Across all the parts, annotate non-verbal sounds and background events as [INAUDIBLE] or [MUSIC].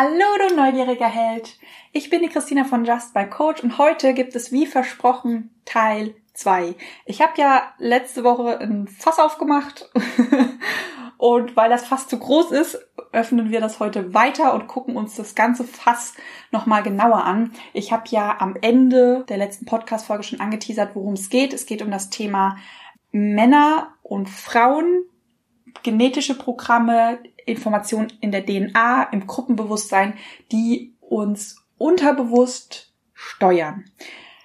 Hallo, du neugieriger Held! Ich bin die Christina von Just by Coach und heute gibt es wie versprochen Teil 2. Ich habe ja letzte Woche ein Fass aufgemacht [LAUGHS] und weil das Fass zu groß ist, öffnen wir das heute weiter und gucken uns das ganze Fass nochmal genauer an. Ich habe ja am Ende der letzten Podcast-Folge schon angeteasert, worum es geht. Es geht um das Thema Männer und Frauen, genetische Programme, Informationen in der DNA, im Gruppenbewusstsein, die uns unterbewusst steuern.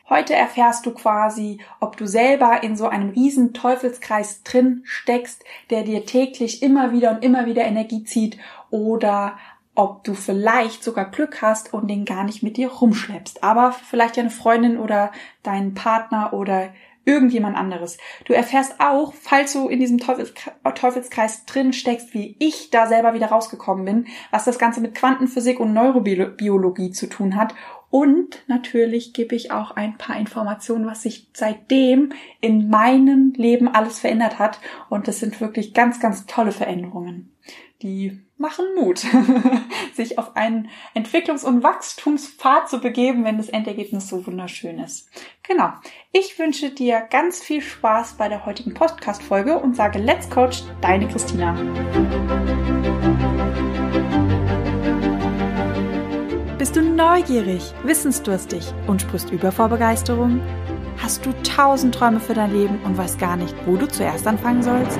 Heute erfährst du quasi, ob du selber in so einem riesen Teufelskreis drin steckst, der dir täglich immer wieder und immer wieder Energie zieht oder ob du vielleicht sogar Glück hast und den gar nicht mit dir rumschleppst, aber vielleicht deine Freundin oder deinen Partner oder irgendjemand anderes. Du erfährst auch, falls du in diesem Teufelskreis drin steckst, wie ich da selber wieder rausgekommen bin, was das Ganze mit Quantenphysik und Neurobiologie zu tun hat. Und natürlich gebe ich auch ein paar Informationen, was sich seitdem in meinem Leben alles verändert hat. Und das sind wirklich ganz, ganz tolle Veränderungen die machen Mut, [LAUGHS] sich auf einen Entwicklungs- und Wachstumspfad zu begeben, wenn das Endergebnis so wunderschön ist. Genau. Ich wünsche dir ganz viel Spaß bei der heutigen Podcast-Folge und sage Let's Coach, deine Christina. Bist du neugierig, wissensdurstig und sprichst über vor Begeisterung? Hast du tausend Träume für dein Leben und weißt gar nicht, wo du zuerst anfangen sollst?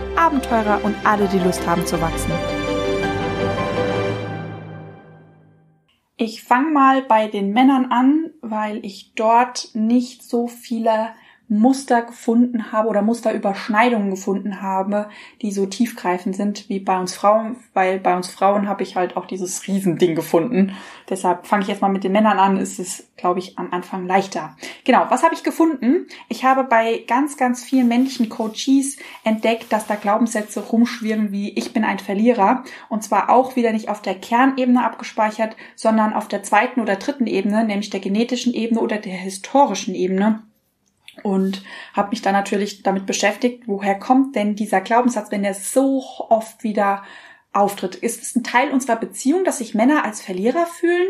Abenteurer und alle, die Lust haben zu wachsen. Ich fange mal bei den Männern an, weil ich dort nicht so viele Muster gefunden habe oder Musterüberschneidungen gefunden habe, die so tiefgreifend sind wie bei uns Frauen, weil bei uns Frauen habe ich halt auch dieses Riesending gefunden. Deshalb fange ich jetzt mal mit den Männern an, ist es, glaube ich, am Anfang leichter. Genau, was habe ich gefunden? Ich habe bei ganz, ganz vielen männlichen Coaches entdeckt, dass da Glaubenssätze rumschwirren wie ich bin ein Verlierer und zwar auch wieder nicht auf der Kernebene abgespeichert, sondern auf der zweiten oder dritten Ebene, nämlich der genetischen Ebene oder der historischen Ebene und habe mich dann natürlich damit beschäftigt, woher kommt denn dieser Glaubenssatz, wenn der so oft wieder auftritt? Ist es ein Teil unserer Beziehung, dass sich Männer als Verlierer fühlen?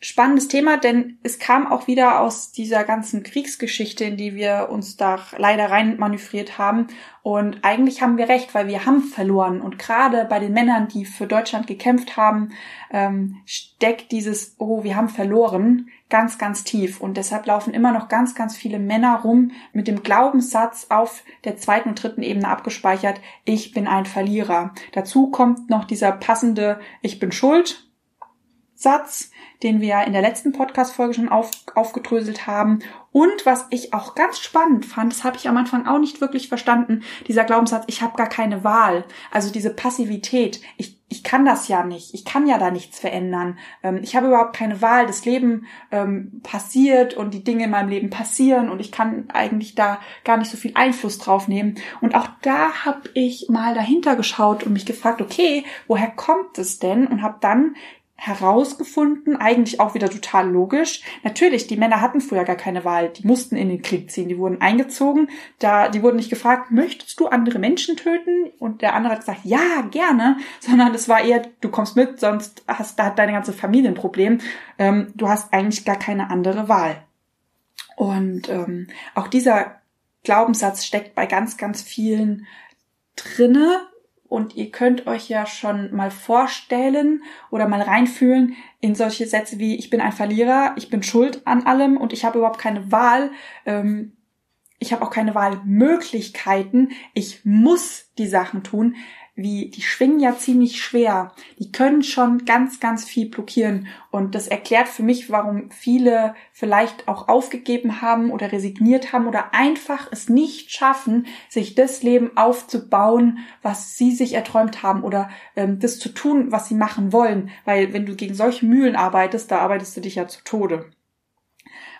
Spannendes Thema, denn es kam auch wieder aus dieser ganzen Kriegsgeschichte, in die wir uns da leider rein manövriert haben. Und eigentlich haben wir recht, weil wir haben verloren. Und gerade bei den Männern, die für Deutschland gekämpft haben, ähm, steckt dieses, oh, wir haben verloren, ganz, ganz tief. Und deshalb laufen immer noch ganz, ganz viele Männer rum mit dem Glaubenssatz auf der zweiten und dritten Ebene abgespeichert, ich bin ein Verlierer. Dazu kommt noch dieser passende, ich bin schuld. Satz, den wir in der letzten Podcast-Folge schon auf, aufgedröselt haben. Und was ich auch ganz spannend fand, das habe ich am Anfang auch nicht wirklich verstanden, dieser Glaubenssatz, ich habe gar keine Wahl. Also diese Passivität, ich, ich kann das ja nicht, ich kann ja da nichts verändern. Ähm, ich habe überhaupt keine Wahl, das Leben ähm, passiert und die Dinge in meinem Leben passieren und ich kann eigentlich da gar nicht so viel Einfluss drauf nehmen. Und auch da habe ich mal dahinter geschaut und mich gefragt, okay, woher kommt es denn? Und habe dann herausgefunden, eigentlich auch wieder total logisch. Natürlich, die Männer hatten früher gar keine Wahl, die mussten in den Krieg ziehen, die wurden eingezogen, da die wurden nicht gefragt, möchtest du andere Menschen töten? Und der andere hat gesagt, ja, gerne, [LAUGHS] sondern es war eher, du kommst mit, sonst hast da hat deine ganze Familie ein Problem. Ähm, du hast eigentlich gar keine andere Wahl. Und ähm, auch dieser Glaubenssatz steckt bei ganz, ganz vielen drinne, und ihr könnt euch ja schon mal vorstellen oder mal reinfühlen in solche Sätze wie ich bin ein Verlierer, ich bin schuld an allem und ich habe überhaupt keine Wahl. Ähm, ich habe auch keine Wahlmöglichkeiten. Ich muss die Sachen tun. Wie, die schwingen ja ziemlich schwer. Die können schon ganz, ganz viel blockieren. Und das erklärt für mich, warum viele vielleicht auch aufgegeben haben oder resigniert haben oder einfach es nicht schaffen, sich das Leben aufzubauen, was sie sich erträumt haben oder ähm, das zu tun, was sie machen wollen. Weil wenn du gegen solche Mühlen arbeitest, da arbeitest du dich ja zu Tode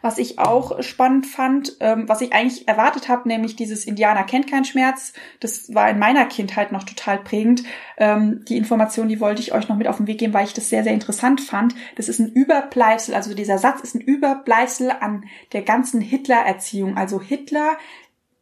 was ich auch spannend fand, ähm, was ich eigentlich erwartet habe, nämlich dieses Indianer kennt keinen Schmerz. Das war in meiner Kindheit noch total prägend. Ähm, die Information, die wollte ich euch noch mit auf den Weg geben, weil ich das sehr, sehr interessant fand. Das ist ein Überbleibsel, also dieser Satz ist ein Überbleibsel an der ganzen Hitler-Erziehung. Also Hitler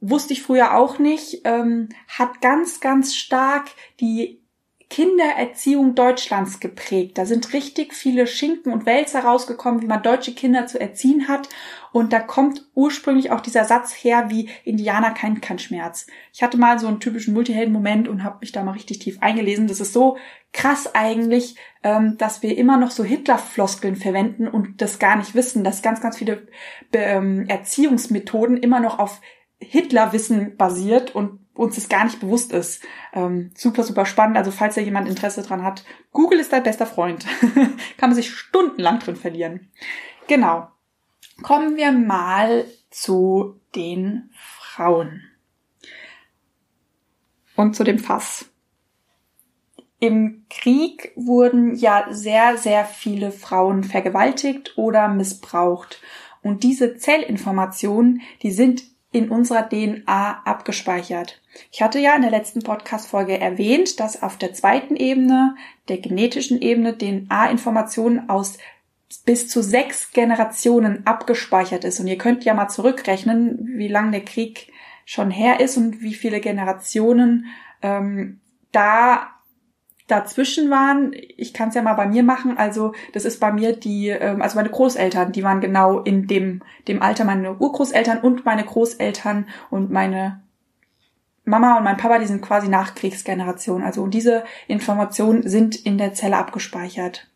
wusste ich früher auch nicht, ähm, hat ganz, ganz stark die Kindererziehung Deutschlands geprägt. Da sind richtig viele Schinken und Wälzer rausgekommen, wie man deutsche Kinder zu erziehen hat. Und da kommt ursprünglich auch dieser Satz her, wie Indianer kennt kein Schmerz. Ich hatte mal so einen typischen Multihelden-Moment und habe mich da mal richtig tief eingelesen. Das ist so krass eigentlich, ähm, dass wir immer noch so Hitler-Floskeln verwenden und das gar nicht wissen, dass ganz, ganz viele ähm, Erziehungsmethoden immer noch auf Hitlerwissen basiert und uns das gar nicht bewusst ist. Ähm, super, super spannend. Also falls da jemand Interesse dran hat, Google ist dein bester Freund. [LAUGHS] Kann man sich stundenlang drin verlieren. Genau. Kommen wir mal zu den Frauen. Und zu dem Fass. Im Krieg wurden ja sehr, sehr viele Frauen vergewaltigt oder missbraucht. Und diese Zellinformationen, die sind in unserer DNA abgespeichert. Ich hatte ja in der letzten Podcast-Folge erwähnt, dass auf der zweiten Ebene, der genetischen Ebene, DNA-Informationen aus bis zu sechs Generationen abgespeichert ist. Und ihr könnt ja mal zurückrechnen, wie lang der Krieg schon her ist und wie viele Generationen ähm, da dazwischen waren. Ich kann es ja mal bei mir machen. Also das ist bei mir die, ähm, also meine Großeltern, die waren genau in dem dem Alter meine Urgroßeltern und meine Großeltern und meine Mama und mein Papa, die sind quasi Nachkriegsgeneration. Also diese Informationen sind in der Zelle abgespeichert.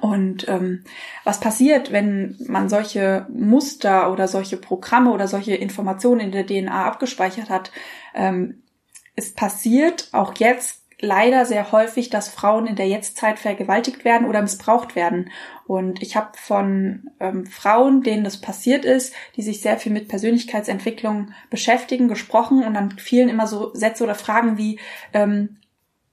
Und ähm, was passiert, wenn man solche Muster oder solche Programme oder solche Informationen in der DNA abgespeichert hat? Ähm, es passiert auch jetzt leider sehr häufig, dass Frauen in der Jetztzeit vergewaltigt werden oder missbraucht werden. Und ich habe von ähm, Frauen, denen das passiert ist, die sich sehr viel mit Persönlichkeitsentwicklung beschäftigen, gesprochen und dann fielen immer so Sätze oder Fragen wie, ähm,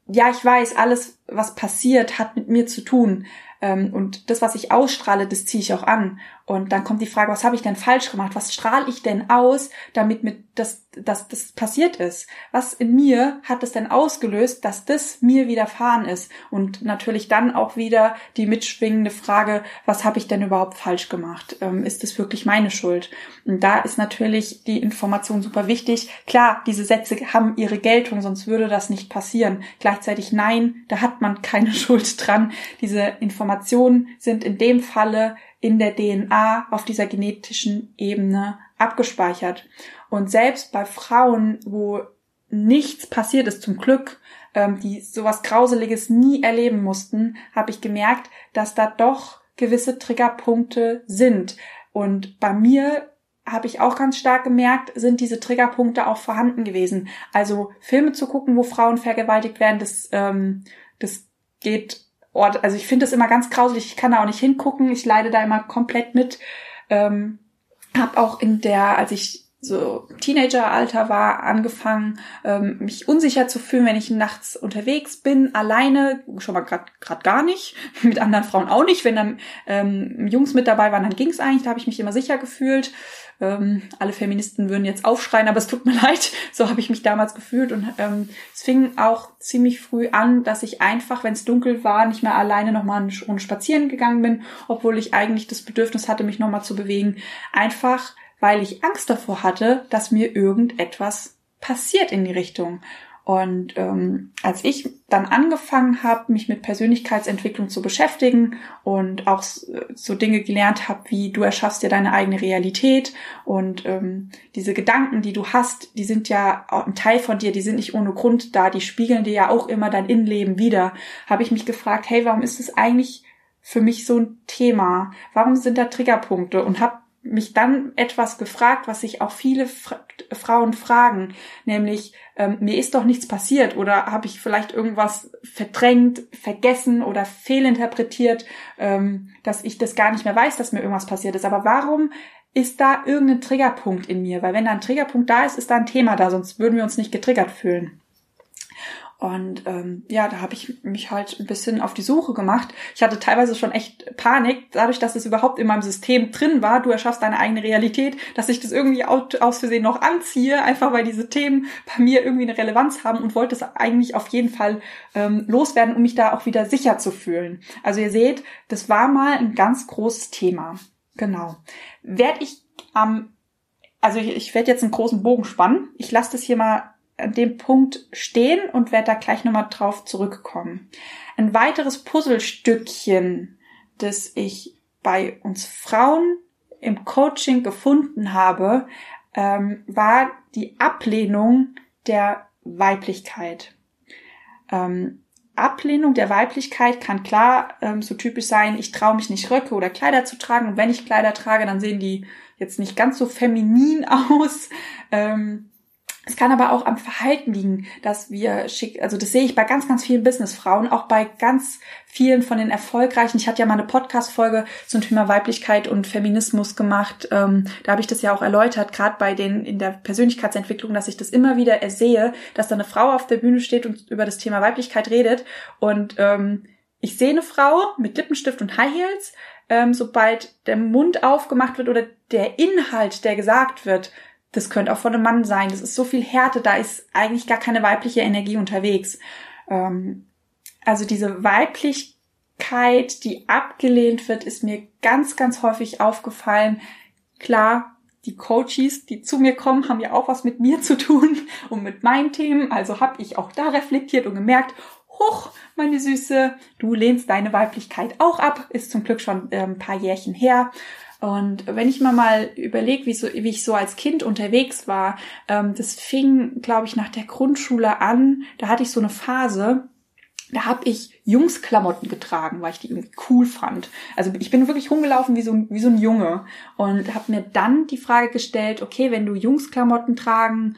ja, ich weiß, alles, was passiert, hat mit mir zu tun. Ähm, und das, was ich ausstrahle, das ziehe ich auch an. Und dann kommt die Frage, was habe ich denn falsch gemacht? Was strahle ich denn aus, damit mit das, das, das passiert ist? Was in mir hat es denn ausgelöst, dass das mir widerfahren ist? Und natürlich dann auch wieder die mitschwingende Frage, was habe ich denn überhaupt falsch gemacht? Ähm, ist es wirklich meine Schuld? Und da ist natürlich die Information super wichtig. Klar, diese Sätze haben ihre Geltung, sonst würde das nicht passieren. Gleichzeitig nein, da hat man keine [LAUGHS] Schuld dran. Diese Informationen sind in dem Falle in der DNA auf dieser genetischen Ebene abgespeichert. Und selbst bei Frauen, wo nichts passiert ist, zum Glück, ähm, die sowas Grauseliges nie erleben mussten, habe ich gemerkt, dass da doch gewisse Triggerpunkte sind. Und bei mir habe ich auch ganz stark gemerkt, sind diese Triggerpunkte auch vorhanden gewesen. Also Filme zu gucken, wo Frauen vergewaltigt werden, das, ähm, das geht Ort. Also ich finde das immer ganz grauselig. Ich kann da auch nicht hingucken. Ich leide da immer komplett mit. Ähm, hab auch in der, als ich so Teenageralter war, angefangen, ähm, mich unsicher zu fühlen, wenn ich nachts unterwegs bin, alleine, schon mal gerade gar nicht, [LAUGHS] mit anderen Frauen auch nicht. Wenn dann ähm, Jungs mit dabei waren, dann ging es eigentlich, da habe ich mich immer sicher gefühlt. Ähm, alle Feministen würden jetzt aufschreien, aber es tut mir [LAUGHS] leid. So habe ich mich damals gefühlt. Und ähm, es fing auch ziemlich früh an, dass ich einfach, wenn es dunkel war, nicht mehr alleine nochmal eine Runde spazieren gegangen bin, obwohl ich eigentlich das Bedürfnis hatte, mich nochmal zu bewegen. Einfach, weil ich Angst davor hatte, dass mir irgendetwas passiert in die Richtung. Und ähm, als ich dann angefangen habe, mich mit Persönlichkeitsentwicklung zu beschäftigen und auch so Dinge gelernt habe, wie du erschaffst dir deine eigene Realität und ähm, diese Gedanken, die du hast, die sind ja ein Teil von dir, die sind nicht ohne Grund da, die spiegeln dir ja auch immer dein Innenleben wieder, habe ich mich gefragt, hey, warum ist es eigentlich für mich so ein Thema? Warum sind da Triggerpunkte? Und habe mich dann etwas gefragt, was sich auch viele Fra Frauen fragen, nämlich ähm, mir ist doch nichts passiert oder habe ich vielleicht irgendwas verdrängt, vergessen oder fehlinterpretiert, ähm, dass ich das gar nicht mehr weiß, dass mir irgendwas passiert ist. Aber warum ist da irgendein Triggerpunkt in mir? Weil wenn da ein Triggerpunkt da ist, ist da ein Thema da, sonst würden wir uns nicht getriggert fühlen. Und ähm, ja, da habe ich mich halt ein bisschen auf die Suche gemacht. Ich hatte teilweise schon echt Panik, dadurch, dass es überhaupt in meinem System drin war. Du erschaffst deine eigene Realität, dass ich das irgendwie aus Versehen noch anziehe, einfach weil diese Themen bei mir irgendwie eine Relevanz haben und wollte es eigentlich auf jeden Fall ähm, loswerden, um mich da auch wieder sicher zu fühlen. Also ihr seht, das war mal ein ganz großes Thema. Genau. Werd ich am ähm, also ich, ich werde jetzt einen großen Bogen spannen. Ich lasse das hier mal an dem Punkt stehen und werde da gleich nochmal drauf zurückkommen. Ein weiteres Puzzlestückchen, das ich bei uns Frauen im Coaching gefunden habe, ähm, war die Ablehnung der Weiblichkeit. Ähm, Ablehnung der Weiblichkeit kann klar ähm, so typisch sein, ich traue mich nicht Röcke oder Kleider zu tragen und wenn ich Kleider trage, dann sehen die jetzt nicht ganz so feminin [LAUGHS] aus. Ähm, es kann aber auch am Verhalten liegen, dass wir schick, also das sehe ich bei ganz, ganz vielen Businessfrauen, auch bei ganz vielen von den erfolgreichen. Ich hatte ja mal eine Podcast-Folge zum Thema Weiblichkeit und Feminismus gemacht. Ähm, da habe ich das ja auch erläutert, gerade bei den in der Persönlichkeitsentwicklung, dass ich das immer wieder ersehe, dass da eine Frau auf der Bühne steht und über das Thema Weiblichkeit redet. Und ähm, ich sehe eine Frau mit Lippenstift und High Heels. Ähm, sobald der Mund aufgemacht wird oder der Inhalt, der gesagt wird, das könnte auch von einem Mann sein. Das ist so viel Härte, da ist eigentlich gar keine weibliche Energie unterwegs. Ähm, also diese Weiblichkeit, die abgelehnt wird, ist mir ganz, ganz häufig aufgefallen. Klar, die Coaches, die zu mir kommen, haben ja auch was mit mir zu tun [LAUGHS] und mit meinen Themen. Also habe ich auch da reflektiert und gemerkt, hoch, meine Süße, du lehnst deine Weiblichkeit auch ab. Ist zum Glück schon äh, ein paar Jährchen her. Und wenn ich mir mal überlege, wie, so, wie ich so als Kind unterwegs war, ähm, das fing, glaube ich, nach der Grundschule an. Da hatte ich so eine Phase, da habe ich Jungsklamotten getragen, weil ich die irgendwie cool fand. Also ich bin wirklich rumgelaufen wie so, ein, wie so ein Junge und habe mir dann die Frage gestellt, okay, wenn du Jungsklamotten tragen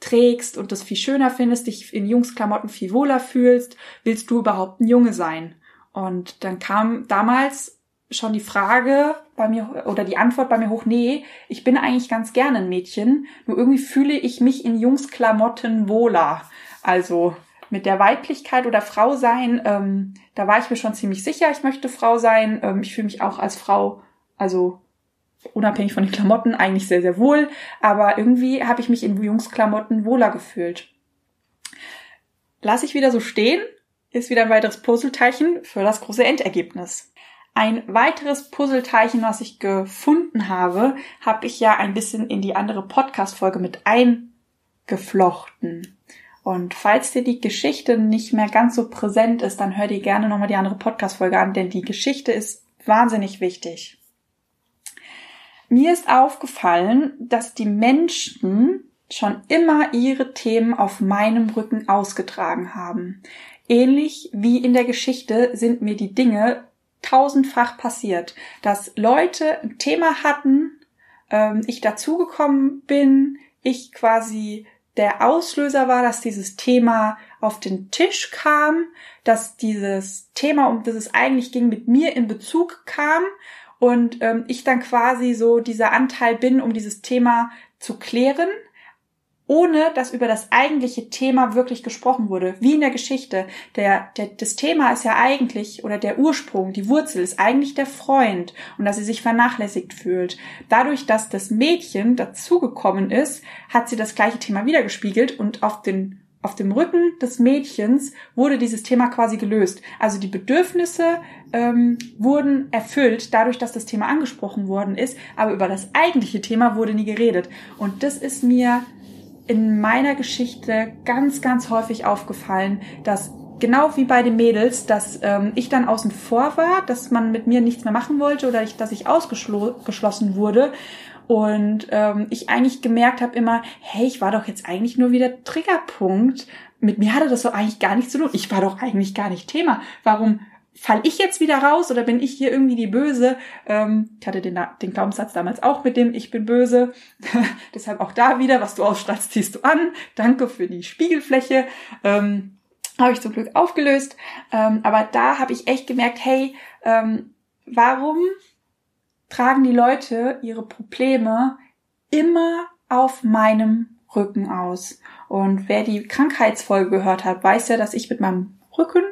trägst und das viel schöner findest, dich in Jungsklamotten viel wohler fühlst, willst du überhaupt ein Junge sein? Und dann kam damals schon die Frage bei mir oder die Antwort bei mir hoch, nee, ich bin eigentlich ganz gerne ein Mädchen, nur irgendwie fühle ich mich in Jungsklamotten wohler. Also mit der Weiblichkeit oder Frau sein, ähm, da war ich mir schon ziemlich sicher, ich möchte Frau sein. Ähm, ich fühle mich auch als Frau, also unabhängig von den Klamotten, eigentlich sehr, sehr wohl. Aber irgendwie habe ich mich in Jungsklamotten wohler gefühlt. Lass ich wieder so stehen, ist wieder ein weiteres Puzzleteilchen für das große Endergebnis. Ein weiteres Puzzleteilchen, was ich gefunden habe, habe ich ja ein bisschen in die andere Podcast-Folge mit eingeflochten. Und falls dir die Geschichte nicht mehr ganz so präsent ist, dann hör dir gerne nochmal die andere Podcast-Folge an, denn die Geschichte ist wahnsinnig wichtig. Mir ist aufgefallen, dass die Menschen schon immer ihre Themen auf meinem Rücken ausgetragen haben. Ähnlich wie in der Geschichte sind mir die Dinge tausendfach passiert, dass Leute ein Thema hatten, ähm, ich dazugekommen bin, ich quasi der Auslöser war, dass dieses Thema auf den Tisch kam, dass dieses Thema, um das es eigentlich ging, mit mir in Bezug kam und ähm, ich dann quasi so dieser Anteil bin, um dieses Thema zu klären ohne dass über das eigentliche Thema wirklich gesprochen wurde, wie in der Geschichte. Der, der, das Thema ist ja eigentlich, oder der Ursprung, die Wurzel ist eigentlich der Freund und dass sie sich vernachlässigt fühlt. Dadurch, dass das Mädchen dazugekommen ist, hat sie das gleiche Thema wiedergespiegelt und auf den auf dem Rücken des Mädchens wurde dieses Thema quasi gelöst. Also die Bedürfnisse ähm, wurden erfüllt, dadurch, dass das Thema angesprochen worden ist, aber über das eigentliche Thema wurde nie geredet. Und das ist mir in meiner Geschichte ganz, ganz häufig aufgefallen, dass genau wie bei den Mädels, dass ähm, ich dann außen vor war, dass man mit mir nichts mehr machen wollte oder ich, dass ich ausgeschlossen wurde. Und ähm, ich eigentlich gemerkt habe immer, hey, ich war doch jetzt eigentlich nur wieder Triggerpunkt. Mit mir hatte das doch eigentlich gar nichts zu tun. Ich war doch eigentlich gar nicht Thema. Warum fall ich jetzt wieder raus oder bin ich hier irgendwie die Böse? Ähm, ich hatte den, den Glaubenssatz damals auch mit dem Ich bin böse. [LAUGHS] Deshalb auch da wieder, was du ausstrahlst, ziehst du an. Danke für die Spiegelfläche. Ähm, habe ich zum Glück aufgelöst. Ähm, aber da habe ich echt gemerkt, hey, ähm, warum tragen die Leute ihre Probleme immer auf meinem Rücken aus? Und wer die Krankheitsfolge gehört hat, weiß ja, dass ich mit meinem Rücken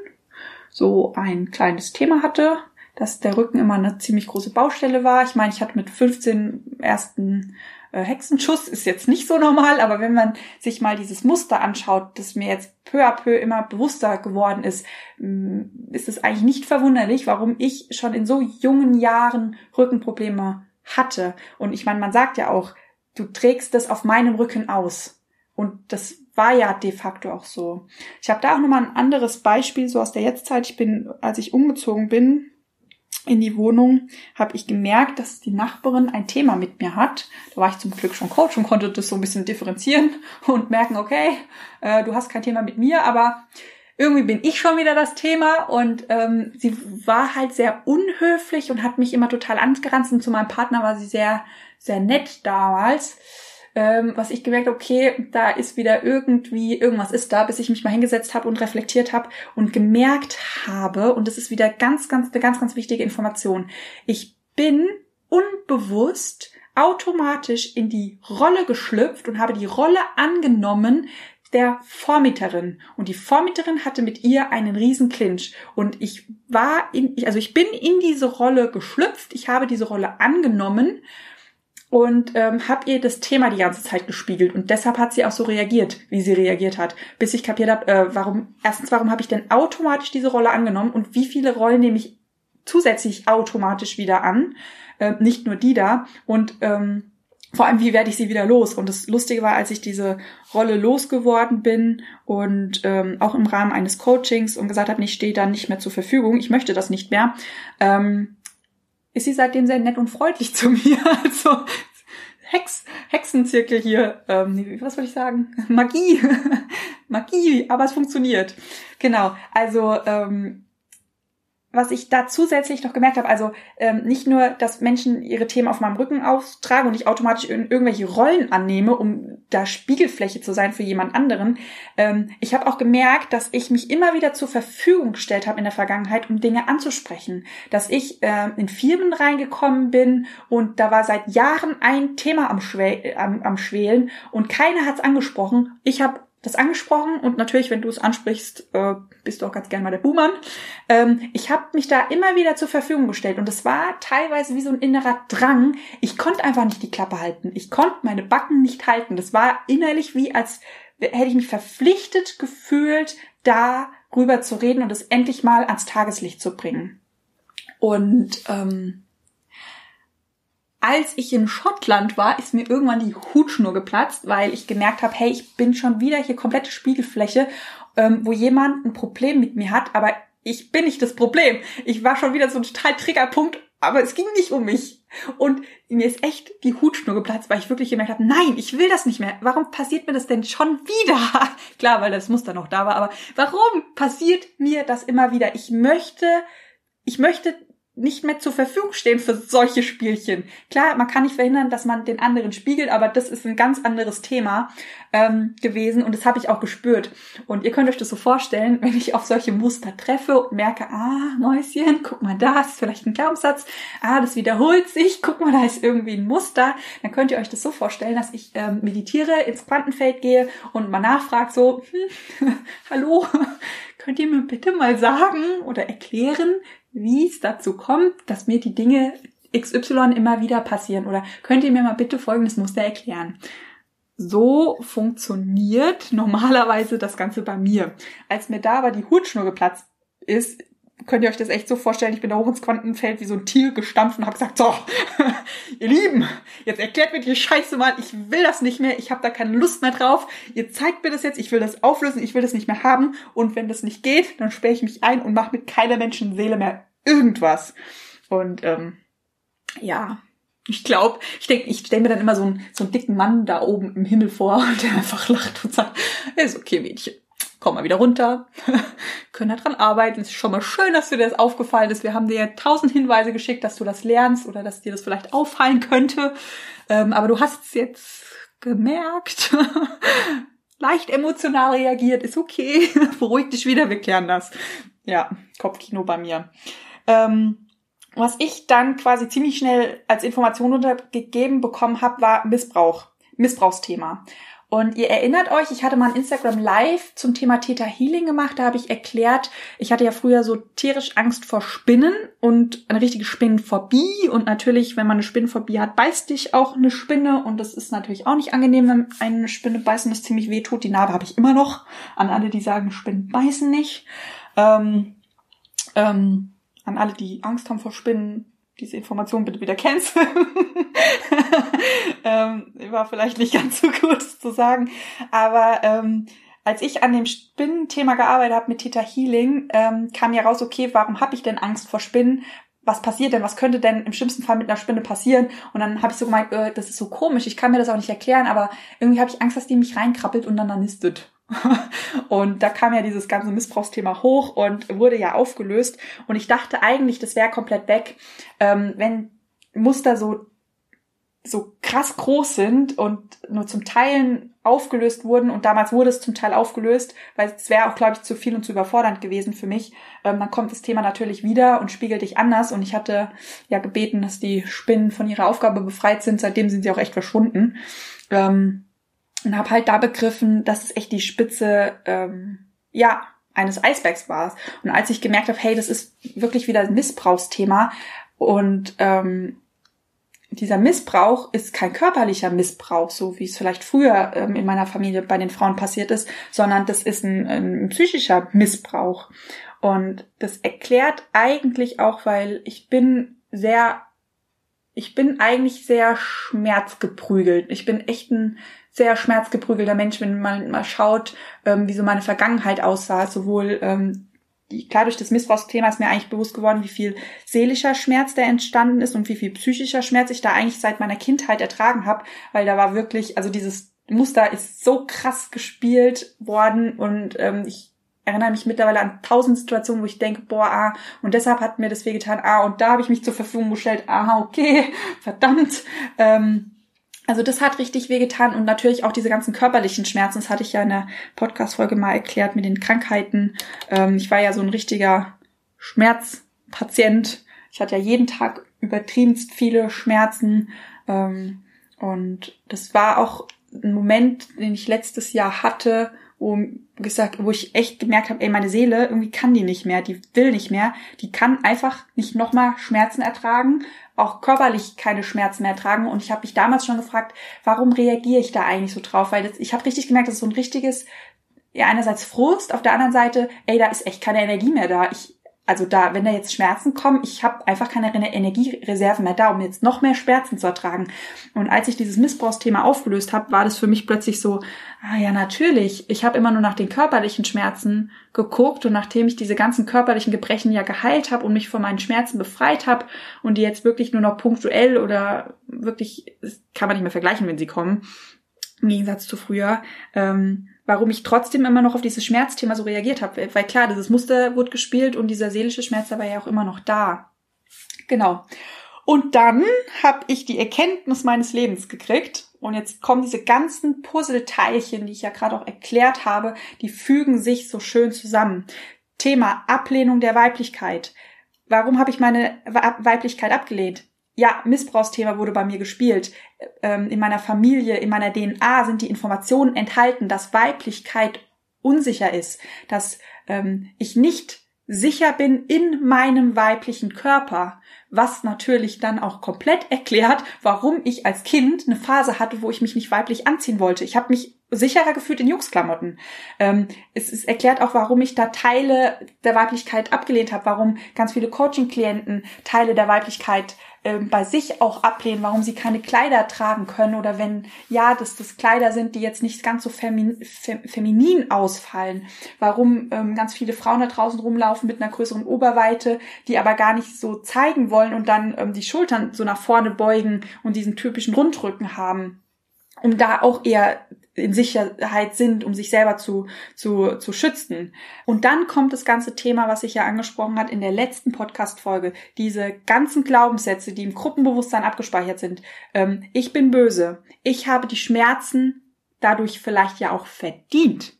so ein kleines Thema hatte, dass der Rücken immer eine ziemlich große Baustelle war. Ich meine, ich hatte mit 15 ersten äh, Hexenschuss, ist jetzt nicht so normal, aber wenn man sich mal dieses Muster anschaut, das mir jetzt peu à peu immer bewusster geworden ist, mm, ist es eigentlich nicht verwunderlich, warum ich schon in so jungen Jahren Rückenprobleme hatte. Und ich meine, man sagt ja auch, du trägst das auf meinem Rücken aus. Und das war ja de facto auch so. Ich habe da auch nochmal ein anderes Beispiel, so aus der Jetztzeit. Ich bin, als ich umgezogen bin in die Wohnung, habe ich gemerkt, dass die Nachbarin ein Thema mit mir hat. Da war ich zum Glück schon Coach und konnte das so ein bisschen differenzieren [LAUGHS] und merken, okay, äh, du hast kein Thema mit mir, aber irgendwie bin ich schon wieder das Thema und ähm, sie war halt sehr unhöflich und hat mich immer total angeranzt und zu meinem Partner war sie sehr, sehr nett damals ähm, was ich gemerkt, okay, da ist wieder irgendwie, irgendwas ist da, bis ich mich mal hingesetzt habe und reflektiert habe und gemerkt habe, und das ist wieder ganz, ganz, eine ganz, ganz wichtige Information. Ich bin unbewusst automatisch in die Rolle geschlüpft und habe die Rolle angenommen, der Vormieterin. Und die Vormieterin hatte mit ihr einen riesen Clinch. Und ich war in, also ich bin in diese Rolle geschlüpft. Ich habe diese Rolle angenommen und ähm, habe ihr das Thema die ganze Zeit gespiegelt. Und deshalb hat sie auch so reagiert, wie sie reagiert hat, bis ich kapiert habe, äh, warum erstens, warum habe ich denn automatisch diese Rolle angenommen? Und wie viele Rollen nehme ich zusätzlich automatisch wieder an, äh, nicht nur die da. Und ähm, vor allem, wie werde ich sie wieder los? Und das Lustige war, als ich diese Rolle losgeworden bin und ähm, auch im Rahmen eines Coachings und gesagt habe, ich stehe da nicht mehr zur Verfügung, ich möchte das nicht mehr, ähm, ist sie seitdem sehr nett und freundlich [LAUGHS] zu mir. Also Hex, Hexenzirkel hier, ähm, was wollte ich sagen? [LAUGHS] Magie. [LAUGHS] Magie, aber es funktioniert. Genau. Also ähm, was ich da zusätzlich noch gemerkt habe, also ähm, nicht nur, dass Menschen ihre Themen auf meinem Rücken austragen und ich automatisch in irgendwelche Rollen annehme, um da Spiegelfläche zu sein für jemand anderen. Ähm, ich habe auch gemerkt, dass ich mich immer wieder zur Verfügung gestellt habe in der Vergangenheit, um Dinge anzusprechen. Dass ich äh, in Firmen reingekommen bin und da war seit Jahren ein Thema am, Schwä am, am Schwelen und keiner hat es angesprochen. Ich habe das angesprochen und natürlich, wenn du es ansprichst, äh, bist du auch ganz gern mal der Buhmann. Ähm, ich habe mich da immer wieder zur Verfügung gestellt und es war teilweise wie so ein innerer Drang. Ich konnte einfach nicht die Klappe halten. Ich konnte meine Backen nicht halten. Das war innerlich wie, als hätte ich mich verpflichtet gefühlt, darüber zu reden und es endlich mal ans Tageslicht zu bringen. Und ähm, als ich in Schottland war, ist mir irgendwann die Hutschnur geplatzt, weil ich gemerkt habe, hey, ich bin schon wieder hier komplette Spiegelfläche, ähm, wo jemand ein Problem mit mir hat, aber ich bin nicht das Problem. Ich war schon wieder so ein total Triggerpunkt, aber es ging nicht um mich. Und mir ist echt die Hutschnur geplatzt, weil ich wirklich gemerkt habe, nein, ich will das nicht mehr. Warum passiert mir das denn schon wieder? [LAUGHS] Klar, weil das Muster noch da war, aber warum passiert mir das immer wieder? Ich möchte, ich möchte nicht mehr zur Verfügung stehen für solche Spielchen. Klar, man kann nicht verhindern, dass man den anderen spiegelt, aber das ist ein ganz anderes Thema ähm, gewesen und das habe ich auch gespürt. Und ihr könnt euch das so vorstellen, [LAUGHS] wenn ich auf solche Muster treffe und merke, ah, Mäuschen, guck mal, da ist vielleicht ein Glaubenssatz, ah, das wiederholt sich, guck mal, da ist irgendwie ein Muster, dann könnt ihr euch das so vorstellen, dass ich ähm, meditiere, ins Quantenfeld gehe und mal nachfrage so, hm, [LAUGHS] hallo, [LAUGHS] könnt ihr mir bitte mal sagen oder erklären, wie es dazu kommt, dass mir die Dinge XY immer wieder passieren? Oder könnt ihr mir mal bitte folgendes Muster erklären? So funktioniert normalerweise das Ganze bei mir. Als mir da aber die Hutschnur geplatzt ist, könnt ihr euch das echt so vorstellen, ich bin da hoch ins Quantenfeld wie so ein Tier gestampft und habe gesagt, so, [LAUGHS] ihr Lieben, jetzt erklärt mir die Scheiße mal, ich will das nicht mehr, ich habe da keine Lust mehr drauf, ihr zeigt mir das jetzt, ich will das auflösen, ich will das nicht mehr haben und wenn das nicht geht, dann sperre ich mich ein und mache mit keiner Menschenseele mehr irgendwas. Und ähm, ja, ich glaube, ich denke, ich stelle mir dann immer so einen, so einen dicken Mann da oben im Himmel vor, [LAUGHS] der einfach lacht und sagt, ist okay, Mädchen. Komm mal wieder runter, [LAUGHS] können da dran arbeiten. Es ist schon mal schön, dass dir das aufgefallen ist. Wir haben dir tausend Hinweise geschickt, dass du das lernst oder dass dir das vielleicht auffallen könnte. Ähm, aber du hast es jetzt gemerkt. [LAUGHS] Leicht emotional reagiert, ist okay. [LAUGHS] Beruhig dich wieder, wir klären das. Ja, Kopfkino bei mir. Ähm, was ich dann quasi ziemlich schnell als Information untergegeben bekommen habe, war Missbrauch, Missbrauchsthema. Und ihr erinnert euch, ich hatte mal ein Instagram Live zum Thema Theta Healing gemacht. Da habe ich erklärt, ich hatte ja früher so tierisch Angst vor Spinnen und eine richtige Spinnenphobie. Und natürlich, wenn man eine Spinnenphobie hat, beißt dich auch eine Spinne. Und das ist natürlich auch nicht angenehm, wenn eine Spinne beißen das ziemlich weh tut. Die Narbe habe ich immer noch. An alle, die sagen, Spinnen beißen nicht. Ähm, ähm, an alle, die Angst haben vor Spinnen, diese Information bitte wieder canceln. [LAUGHS] ähm, war vielleicht nicht ganz so gut zu sagen. Aber ähm, als ich an dem Spinnenthema gearbeitet habe mit Theta Healing, ähm, kam ja raus, okay, warum habe ich denn Angst vor Spinnen? Was passiert denn? Was könnte denn im schlimmsten Fall mit einer Spinne passieren? Und dann habe ich so gemeint, äh, das ist so komisch, ich kann mir das auch nicht erklären, aber irgendwie habe ich Angst, dass die mich reinkrabbelt und dann dann nistet. [LAUGHS] und da kam ja dieses ganze Missbrauchsthema hoch und wurde ja aufgelöst. Und ich dachte eigentlich, das wäre komplett weg, ähm, wenn Muster so so krass groß sind und nur zum Teilen aufgelöst wurden und damals wurde es zum Teil aufgelöst, weil es wäre auch, glaube ich, zu viel und zu überfordernd gewesen für mich. Ähm, dann kommt das Thema natürlich wieder und spiegelt dich anders und ich hatte ja gebeten, dass die Spinnen von ihrer Aufgabe befreit sind. Seitdem sind sie auch echt verschwunden. Ähm, und habe halt da begriffen, dass es echt die Spitze, ähm, ja, eines Eisbergs war. Und als ich gemerkt habe, hey, das ist wirklich wieder ein Missbrauchsthema und ähm, dieser Missbrauch ist kein körperlicher Missbrauch, so wie es vielleicht früher ähm, in meiner Familie bei den Frauen passiert ist, sondern das ist ein, ein psychischer Missbrauch. Und das erklärt eigentlich auch, weil ich bin sehr, ich bin eigentlich sehr schmerzgeprügelt. Ich bin echt ein sehr schmerzgeprügelter Mensch, wenn man mal schaut, ähm, wie so meine Vergangenheit aussah, sowohl ähm, klar durch das Missbrauchsthema ist mir eigentlich bewusst geworden, wie viel seelischer Schmerz da entstanden ist und wie viel psychischer Schmerz ich da eigentlich seit meiner Kindheit ertragen habe, weil da war wirklich, also dieses Muster ist so krass gespielt worden und ähm, ich erinnere mich mittlerweile an tausend Situationen, wo ich denke, boah, ah, und deshalb hat mir das wehgetan, ah, und da habe ich mich zur Verfügung gestellt, ah, okay, [LAUGHS] verdammt. Ähm, also das hat richtig wehgetan und natürlich auch diese ganzen körperlichen Schmerzen. Das hatte ich ja in der Podcast-Folge mal erklärt mit den Krankheiten. Ähm, ich war ja so ein richtiger Schmerzpatient. Ich hatte ja jeden Tag übertriebenst viele Schmerzen. Ähm, und das war auch ein Moment, den ich letztes Jahr hatte, wo gesagt, wo ich echt gemerkt habe, ey, meine Seele, irgendwie kann die nicht mehr, die will nicht mehr, die kann einfach nicht nochmal Schmerzen ertragen, auch körperlich keine Schmerzen mehr ertragen. Und ich habe mich damals schon gefragt, warum reagiere ich da eigentlich so drauf? Weil das, ich habe richtig gemerkt, das ist so ein richtiges, ja, einerseits Frust, auf der anderen Seite, ey, da ist echt keine Energie mehr da. Ich also da, wenn da jetzt Schmerzen kommen, ich habe einfach keine Energiereserven mehr da, um jetzt noch mehr Schmerzen zu ertragen. Und als ich dieses Missbrauchsthema aufgelöst habe, war das für mich plötzlich so, ah ja, natürlich, ich habe immer nur nach den körperlichen Schmerzen geguckt und nachdem ich diese ganzen körperlichen Gebrechen ja geheilt habe und mich von meinen Schmerzen befreit habe und die jetzt wirklich nur noch punktuell oder wirklich, kann man nicht mehr vergleichen, wenn sie kommen, im Gegensatz zu früher, ähm, warum ich trotzdem immer noch auf dieses Schmerzthema so reagiert habe. Weil klar, dieses Muster wurde gespielt und dieser seelische Schmerz war ja auch immer noch da. Genau. Und dann habe ich die Erkenntnis meines Lebens gekriegt. Und jetzt kommen diese ganzen Puzzleteilchen, die ich ja gerade auch erklärt habe, die fügen sich so schön zusammen. Thema Ablehnung der Weiblichkeit. Warum habe ich meine Weiblichkeit abgelehnt? ja, Missbrauchsthema wurde bei mir gespielt. Ähm, in meiner Familie, in meiner DNA sind die Informationen enthalten, dass Weiblichkeit unsicher ist, dass ähm, ich nicht sicher bin in meinem weiblichen Körper, was natürlich dann auch komplett erklärt, warum ich als Kind eine Phase hatte, wo ich mich nicht weiblich anziehen wollte. Ich habe mich sicherer gefühlt in Jungsklamotten. Ähm, es, es erklärt auch, warum ich da Teile der Weiblichkeit abgelehnt habe, warum ganz viele Coaching-Klienten Teile der Weiblichkeit bei sich auch ablehnen, warum sie keine Kleider tragen können oder wenn ja, dass das Kleider sind, die jetzt nicht ganz so femin, fem, feminin ausfallen, warum ähm, ganz viele Frauen da draußen rumlaufen mit einer größeren Oberweite, die aber gar nicht so zeigen wollen und dann ähm, die Schultern so nach vorne beugen und diesen typischen Rundrücken haben um da auch eher in Sicherheit sind, um sich selber zu, zu, zu schützen. Und dann kommt das ganze Thema, was ich ja angesprochen hat in der letzten Podcast-Folge, diese ganzen Glaubenssätze, die im Gruppenbewusstsein abgespeichert sind. Ähm, ich bin böse. Ich habe die Schmerzen dadurch vielleicht ja auch verdient.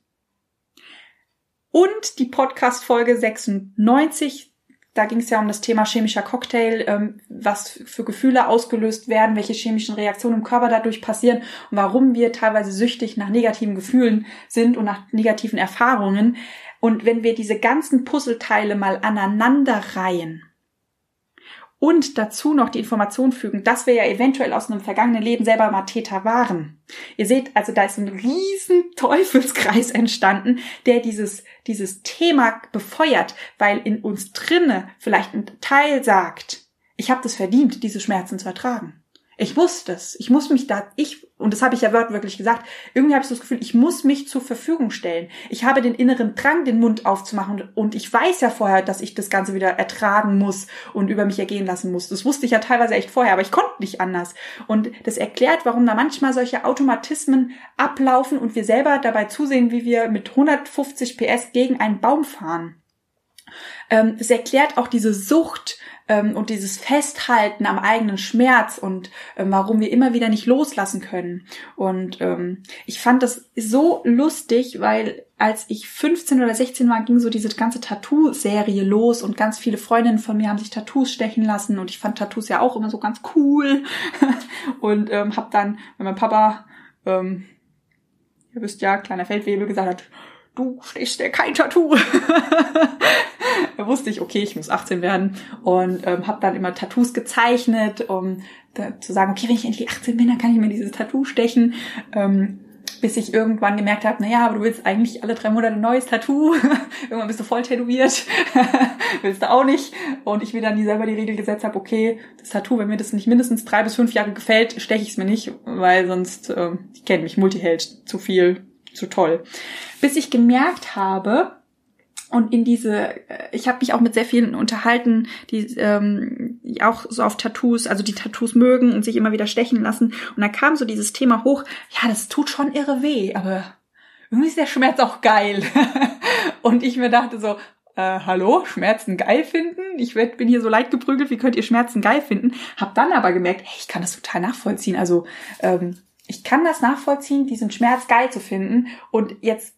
Und die Podcast-Folge 96 da ging es ja um das Thema chemischer Cocktail, ähm, was für Gefühle ausgelöst werden, welche chemischen Reaktionen im Körper dadurch passieren und warum wir teilweise süchtig nach negativen Gefühlen sind und nach negativen Erfahrungen. Und wenn wir diese ganzen Puzzleteile mal aneinander reihen, und dazu noch die Information fügen, dass wir ja eventuell aus einem vergangenen Leben selber mal Täter waren. Ihr seht, also da ist ein riesen Teufelskreis entstanden, der dieses, dieses Thema befeuert, weil in uns drinne vielleicht ein Teil sagt, ich habe das verdient, diese Schmerzen zu ertragen. Ich muss das. Ich muss mich da, ich, und das habe ich ja wirklich gesagt, irgendwie habe ich so das Gefühl, ich muss mich zur Verfügung stellen. Ich habe den inneren Drang, den Mund aufzumachen und ich weiß ja vorher, dass ich das Ganze wieder ertragen muss und über mich ergehen lassen muss. Das wusste ich ja teilweise echt vorher, aber ich konnte nicht anders. Und das erklärt, warum da manchmal solche Automatismen ablaufen und wir selber dabei zusehen, wie wir mit 150 PS gegen einen Baum fahren. Ähm, es erklärt auch diese Sucht ähm, und dieses Festhalten am eigenen Schmerz und ähm, warum wir immer wieder nicht loslassen können. Und ähm, ich fand das so lustig, weil als ich 15 oder 16 war, ging so diese ganze Tattoo-Serie los und ganz viele Freundinnen von mir haben sich Tattoos stechen lassen und ich fand Tattoos ja auch immer so ganz cool [LAUGHS] und ähm, habe dann, wenn mein Papa, ähm, ihr wisst ja, kleiner Feldwebel gesagt hat, du stehst dir kein Tattoo. [LAUGHS] da wusste ich, okay, ich muss 18 werden und ähm, habe dann immer Tattoos gezeichnet, um da, zu sagen, okay, wenn ich endlich 18 bin, dann kann ich mir dieses Tattoo stechen. Ähm, bis ich irgendwann gemerkt habe, naja, aber du willst eigentlich alle drei Monate ein neues Tattoo. [LAUGHS] irgendwann bist du voll tätowiert. [LAUGHS] willst du auch nicht. Und ich mir dann selber die Regel gesetzt habe, okay, das Tattoo, wenn mir das nicht mindestens drei bis fünf Jahre gefällt, steche ich es mir nicht, weil sonst, äh, ich kenne mich, Multiheld, zu viel, zu toll. Bis ich gemerkt habe, und in diese, ich habe mich auch mit sehr vielen unterhalten, die ähm, auch so auf Tattoos, also die Tattoos mögen und sich immer wieder stechen lassen. Und da kam so dieses Thema hoch, ja, das tut schon irre weh, aber irgendwie ist der Schmerz auch geil. [LAUGHS] und ich mir dachte so, äh, hallo, Schmerzen geil finden? Ich werd, bin hier so leid geprügelt, wie könnt ihr Schmerzen geil finden? Hab dann aber gemerkt, hey, ich kann das total nachvollziehen. Also ähm, ich kann das nachvollziehen, diesen Schmerz geil zu finden. Und jetzt,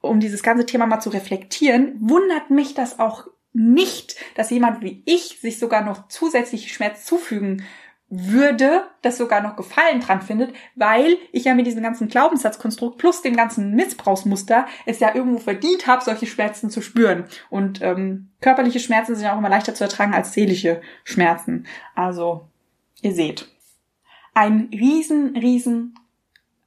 um dieses ganze Thema mal zu reflektieren, wundert mich das auch nicht, dass jemand wie ich sich sogar noch zusätzlich Schmerz zufügen würde, das sogar noch Gefallen dran findet, weil ich ja mit diesem ganzen Glaubenssatzkonstrukt plus dem ganzen Missbrauchsmuster es ja irgendwo verdient habe, solche Schmerzen zu spüren. Und ähm, körperliche Schmerzen sind ja auch immer leichter zu ertragen als seelische Schmerzen. Also, ihr seht ein riesen, riesen,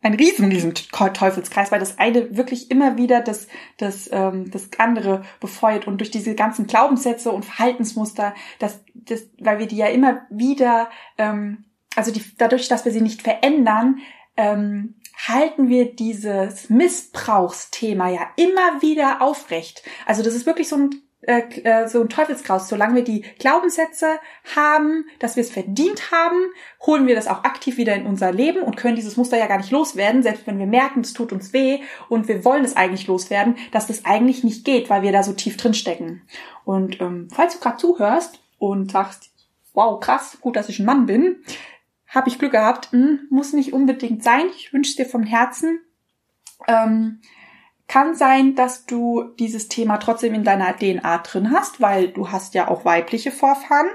ein riesen, riesen Teufelskreis, weil das eine wirklich immer wieder das, das, ähm, das andere befeuert und durch diese ganzen Glaubenssätze und Verhaltensmuster, das, das, weil wir die ja immer wieder, ähm, also die, dadurch, dass wir sie nicht verändern, ähm, halten wir dieses Missbrauchsthema ja immer wieder aufrecht. Also das ist wirklich so ein äh, äh, so ein Teufelskreis. Solange wir die Glaubenssätze haben, dass wir es verdient haben, holen wir das auch aktiv wieder in unser Leben und können dieses Muster ja gar nicht loswerden, selbst wenn wir merken, es tut uns weh und wir wollen es eigentlich loswerden, dass das eigentlich nicht geht, weil wir da so tief drin stecken. Und ähm, falls du gerade zuhörst und sagst, wow, krass, gut, dass ich ein Mann bin, habe ich Glück gehabt, hm, muss nicht unbedingt sein. Ich wünsche dir vom Herzen, ähm, kann sein, dass du dieses Thema trotzdem in deiner DNA drin hast, weil du hast ja auch weibliche Vorfahren.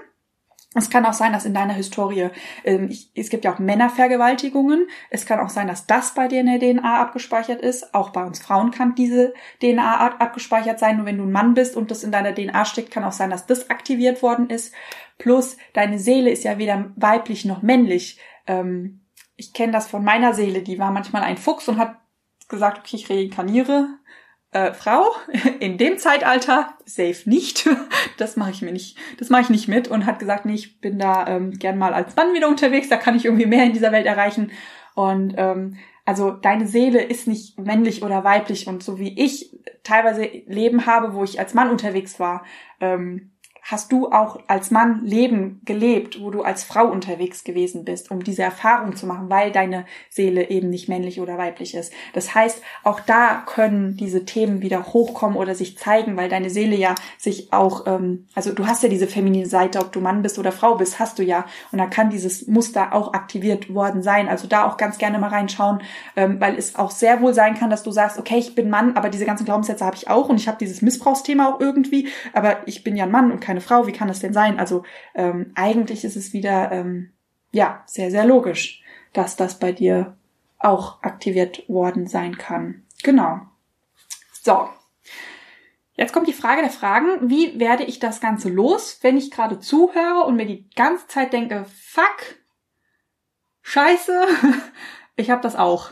Es kann auch sein, dass in deiner Historie, ähm, ich, es gibt ja auch Männervergewaltigungen. Es kann auch sein, dass das bei dir in der DNA abgespeichert ist. Auch bei uns Frauen kann diese DNA abgespeichert sein. Nur wenn du ein Mann bist und das in deiner DNA steckt, kann auch sein, dass das aktiviert worden ist. Plus, deine Seele ist ja weder weiblich noch männlich. Ähm, ich kenne das von meiner Seele. Die war manchmal ein Fuchs und hat gesagt, okay, ich reinkarniere. Äh, Frau, [LAUGHS] in dem Zeitalter safe nicht. [LAUGHS] Das mache ich mir nicht, das mache ich nicht mit und hat gesagt, nee, ich bin da ähm, gern mal als Mann wieder unterwegs, da kann ich irgendwie mehr in dieser Welt erreichen. Und ähm, also deine Seele ist nicht männlich oder weiblich und so wie ich teilweise Leben habe, wo ich als Mann unterwegs war, ähm, hast du auch als Mann Leben gelebt, wo du als Frau unterwegs gewesen bist, um diese Erfahrung zu machen, weil deine Seele eben nicht männlich oder weiblich ist. Das heißt, auch da können diese Themen wieder hochkommen oder sich zeigen, weil deine Seele ja sich auch, ähm, also du hast ja diese feminine Seite, ob du Mann bist oder Frau bist, hast du ja. Und da kann dieses Muster auch aktiviert worden sein. Also da auch ganz gerne mal reinschauen, ähm, weil es auch sehr wohl sein kann, dass du sagst, okay, ich bin Mann, aber diese ganzen Glaubenssätze habe ich auch und ich habe dieses Missbrauchsthema auch irgendwie, aber ich bin ja ein Mann und keine Frau, wie kann das denn sein? Also ähm, eigentlich ist es wieder ähm, ja sehr, sehr logisch, dass das bei dir auch aktiviert worden sein kann. Genau. So. Jetzt kommt die Frage der Fragen, wie werde ich das Ganze los, wenn ich gerade zuhöre und mir die ganze Zeit denke, fuck, scheiße, [LAUGHS] ich habe das auch.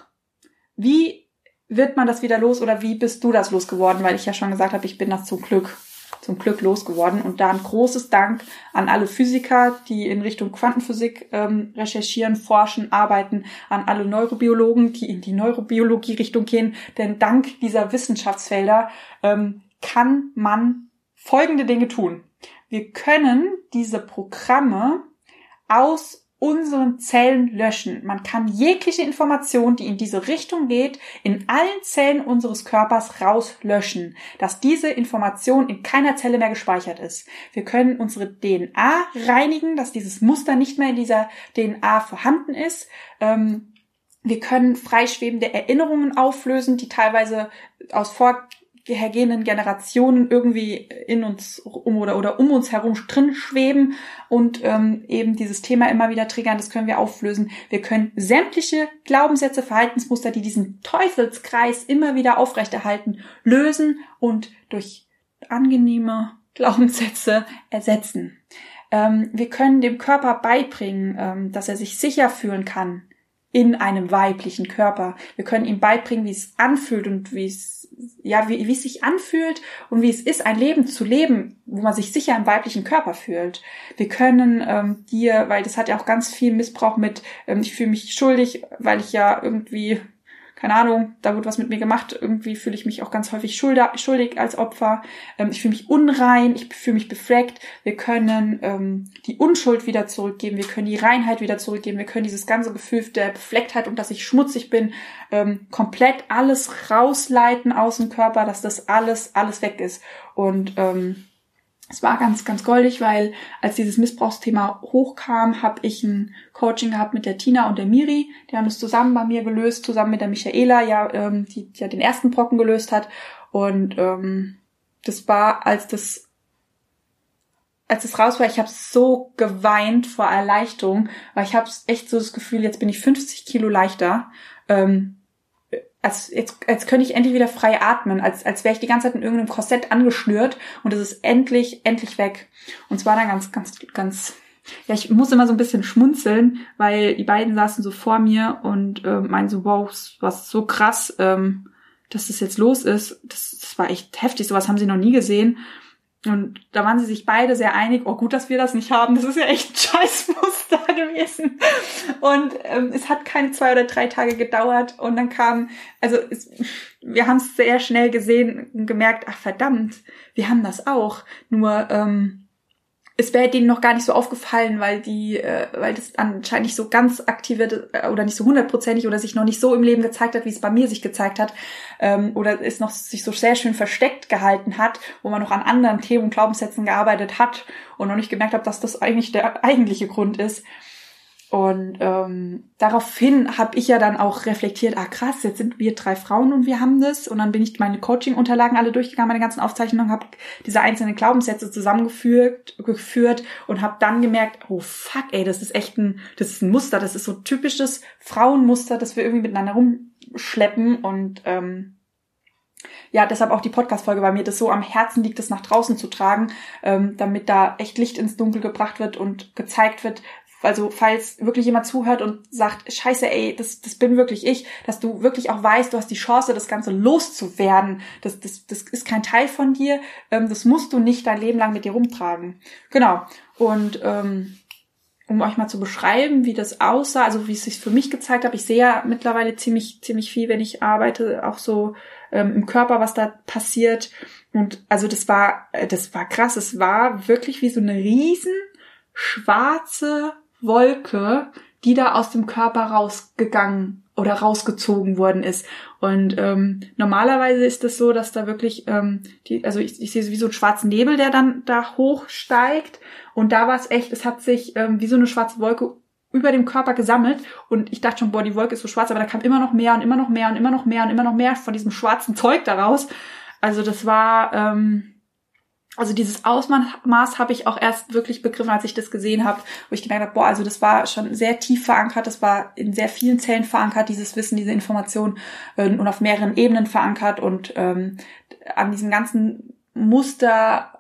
Wie wird man das wieder los oder wie bist du das losgeworden? Weil ich ja schon gesagt habe, ich bin das zum Glück zum Glück losgeworden. Und da ein großes Dank an alle Physiker, die in Richtung Quantenphysik ähm, recherchieren, forschen, arbeiten, an alle Neurobiologen, die in die Neurobiologie-Richtung gehen. Denn dank dieser Wissenschaftsfelder ähm, kann man folgende Dinge tun. Wir können diese Programme aus unseren Zellen löschen. Man kann jegliche Information, die in diese Richtung geht, in allen Zellen unseres Körpers rauslöschen, dass diese Information in keiner Zelle mehr gespeichert ist. Wir können unsere DNA reinigen, dass dieses Muster nicht mehr in dieser DNA vorhanden ist. Ähm, wir können freischwebende Erinnerungen auflösen, die teilweise aus vor hergehenden Generationen irgendwie in uns um oder, oder um uns herum drin schweben und ähm, eben dieses Thema immer wieder triggern, das können wir auflösen. Wir können sämtliche Glaubenssätze, Verhaltensmuster, die diesen Teufelskreis immer wieder aufrechterhalten, lösen und durch angenehme Glaubenssätze ersetzen. Ähm, wir können dem Körper beibringen, ähm, dass er sich sicher fühlen kann in einem weiblichen Körper. Wir können ihm beibringen, wie es anfühlt und wie es ja, wie, wie es sich anfühlt und wie es ist, ein Leben zu leben, wo man sich sicher im weiblichen Körper fühlt. Wir können ähm, dir, weil das hat ja auch ganz viel Missbrauch mit, ähm, ich fühle mich schuldig, weil ich ja irgendwie keine Ahnung, da wird was mit mir gemacht, irgendwie fühle ich mich auch ganz häufig schuldig als Opfer, ähm, ich fühle mich unrein, ich fühle mich befleckt, wir können ähm, die Unschuld wieder zurückgeben, wir können die Reinheit wieder zurückgeben, wir können dieses ganze Gefühl der Beflecktheit und dass ich schmutzig bin, ähm, komplett alles rausleiten aus dem Körper, dass das alles, alles weg ist. Und ähm, es war ganz, ganz goldig, weil als dieses Missbrauchsthema hochkam, habe ich ein Coaching gehabt mit der Tina und der Miri. Die haben es zusammen bei mir gelöst, zusammen mit der Michaela, ja, ähm, die, die ja den ersten Brocken gelöst hat. Und ähm, das war, als das als es raus war, ich habe so geweint vor Erleichterung, weil ich habe echt so das Gefühl, jetzt bin ich 50 Kilo leichter. Ähm, als jetzt, als könnte ich endlich wieder frei atmen, als, als wäre ich die ganze Zeit in irgendeinem Korsett angeschnürt und es ist endlich, endlich weg. Und zwar dann ganz, ganz, ganz, ja, ich muss immer so ein bisschen schmunzeln, weil die beiden saßen so vor mir und äh, meinen so, wow, was so krass, ähm, dass das jetzt los ist. Das, das war echt heftig, sowas haben sie noch nie gesehen. Und da waren sie sich beide sehr einig, oh gut, dass wir das nicht haben. Das ist ja echt ein [LAUGHS] Scheißmuster gewesen. Und ähm, es hat keine zwei oder drei Tage gedauert. Und dann kam, also es, wir haben es sehr schnell gesehen und gemerkt, ach verdammt, wir haben das auch. Nur ähm, es wäre denen noch gar nicht so aufgefallen, weil die, äh, weil das anscheinend nicht so ganz aktiviert äh, oder nicht so hundertprozentig oder sich noch nicht so im Leben gezeigt hat, wie es bei mir sich gezeigt hat, ähm, oder es noch sich so sehr schön versteckt gehalten hat, wo man noch an anderen Themen und Glaubenssätzen gearbeitet hat und noch nicht gemerkt hat, dass das eigentlich der eigentliche Grund ist. Und ähm, daraufhin habe ich ja dann auch reflektiert, ah krass, jetzt sind wir drei Frauen und wir haben das. Und dann bin ich meine Coaching-Unterlagen alle durchgegangen, meine ganzen Aufzeichnungen, habe diese einzelnen Glaubenssätze zusammengeführt geführt und habe dann gemerkt, oh fuck, ey, das ist echt ein, das ist ein Muster, das ist so typisches Frauenmuster, das wir irgendwie miteinander rumschleppen und ähm, ja, deshalb auch die Podcast-Folge, weil mir das so am Herzen liegt, das nach draußen zu tragen, ähm, damit da echt Licht ins Dunkel gebracht wird und gezeigt wird, also falls wirklich jemand zuhört und sagt, scheiße, ey, das, das bin wirklich ich, dass du wirklich auch weißt, du hast die Chance, das Ganze loszuwerden. Das, das, das ist kein Teil von dir. Ähm, das musst du nicht dein Leben lang mit dir rumtragen. Genau. Und ähm, um euch mal zu beschreiben, wie das aussah, also wie es sich für mich gezeigt hat. Ich sehe ja mittlerweile ziemlich, ziemlich viel, wenn ich arbeite, auch so ähm, im Körper, was da passiert. Und also das war, äh, das war krass. Es war wirklich wie so eine riesen schwarze Wolke, die da aus dem Körper rausgegangen oder rausgezogen worden ist. Und ähm, normalerweise ist es das so, dass da wirklich, ähm, die, also ich, ich sehe wie so einen schwarzen Nebel, der dann da hochsteigt. Und da war es echt, es hat sich ähm, wie so eine schwarze Wolke über dem Körper gesammelt und ich dachte schon, boah, die Wolke ist so schwarz, aber da kam immer noch mehr und immer noch mehr und immer noch mehr und immer noch mehr von diesem schwarzen Zeug daraus. Also das war, ähm, also dieses Ausmaß habe ich auch erst wirklich begriffen, als ich das gesehen habe, wo ich gemerkt habe, boah, also das war schon sehr tief verankert, das war in sehr vielen Zellen verankert, dieses Wissen, diese Information äh, und auf mehreren Ebenen verankert und ähm, an diesem ganzen Muster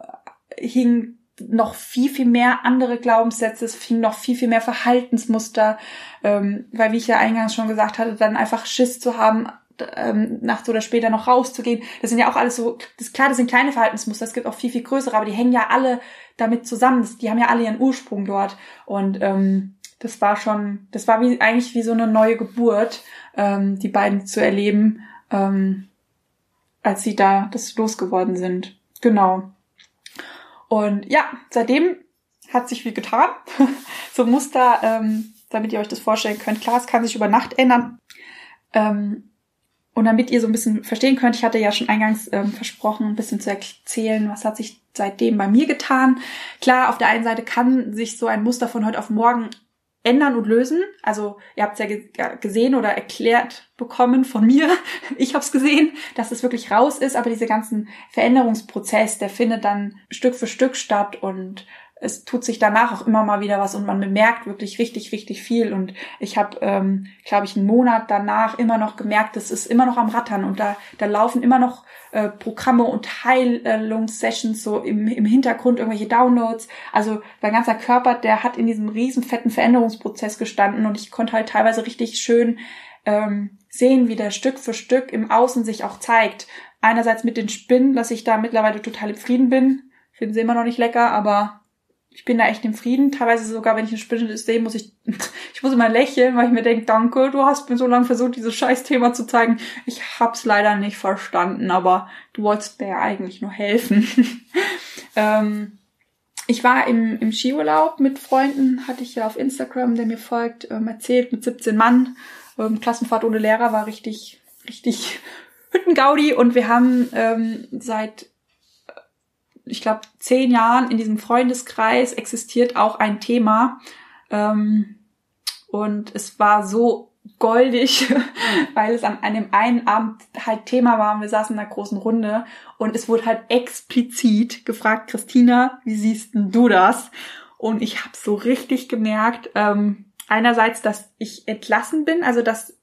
hing noch viel, viel mehr andere Glaubenssätze, es fing noch viel, viel mehr Verhaltensmuster, ähm, weil wie ich ja eingangs schon gesagt hatte, dann einfach Schiss zu haben, ähm, nachts oder später noch rauszugehen. Das sind ja auch alles so, das klar, das sind kleine Verhaltensmuster, es gibt auch viel, viel größere, aber die hängen ja alle damit zusammen. Das, die haben ja alle ihren Ursprung dort. Und ähm, das war schon, das war wie eigentlich wie so eine neue Geburt, ähm, die beiden zu erleben, ähm, als sie da das losgeworden sind. Genau. Und ja, seitdem hat sich viel getan. [LAUGHS] so Muster, ähm, damit ihr euch das vorstellen könnt. Klar, es kann sich über Nacht ändern. Ähm, und damit ihr so ein bisschen verstehen könnt, ich hatte ja schon eingangs ähm, versprochen, ein bisschen zu erzählen, was hat sich seitdem bei mir getan. Klar, auf der einen Seite kann sich so ein Muster von heute auf morgen ändern und lösen. Also ihr habt es ja gesehen oder erklärt bekommen von mir. [LAUGHS] Ich habe es gesehen, dass es wirklich raus ist, aber dieser ganzen Veränderungsprozess, der findet dann Stück für Stück statt und es tut sich danach auch immer mal wieder was und man bemerkt wirklich richtig, richtig viel. Und ich habe, ähm, glaube ich, einen Monat danach immer noch gemerkt, es ist immer noch am Rattern und da, da laufen immer noch äh, Programme und Heilungssessions so im, im Hintergrund, irgendwelche Downloads. Also mein ganzer Körper, der hat in diesem riesen fetten Veränderungsprozess gestanden und ich konnte halt teilweise richtig schön ähm, sehen, wie der Stück für Stück im Außen sich auch zeigt. Einerseits mit den Spinnen, dass ich da mittlerweile total im Frieden bin. Finden sie immer noch nicht lecker, aber ich bin da echt im Frieden. Teilweise sogar, wenn ich eine Spinne sehe, muss ich, [LAUGHS] ich muss immer lächeln, weil ich mir denke, danke, du hast mir so lange versucht, dieses Scheißthema zu zeigen. Ich hab's leider nicht verstanden, aber du wolltest mir ja eigentlich nur helfen. [LAUGHS] ähm, ich war im, im Skiurlaub mit Freunden, hatte ich ja auf Instagram, der mir folgt, ähm, erzählt, mit 17 Mann. Ähm, Klassenfahrt ohne Lehrer war richtig, richtig [LAUGHS] Hüttengaudi und wir haben ähm, seit ich glaube, zehn Jahren in diesem Freundeskreis existiert auch ein Thema. Ähm, und es war so goldig, [LAUGHS] weil es an einem einen Abend halt Thema war und wir saßen in einer großen Runde und es wurde halt explizit gefragt, Christina, wie siehst denn du das? Und ich habe so richtig gemerkt, ähm, einerseits, dass ich entlassen bin, also dass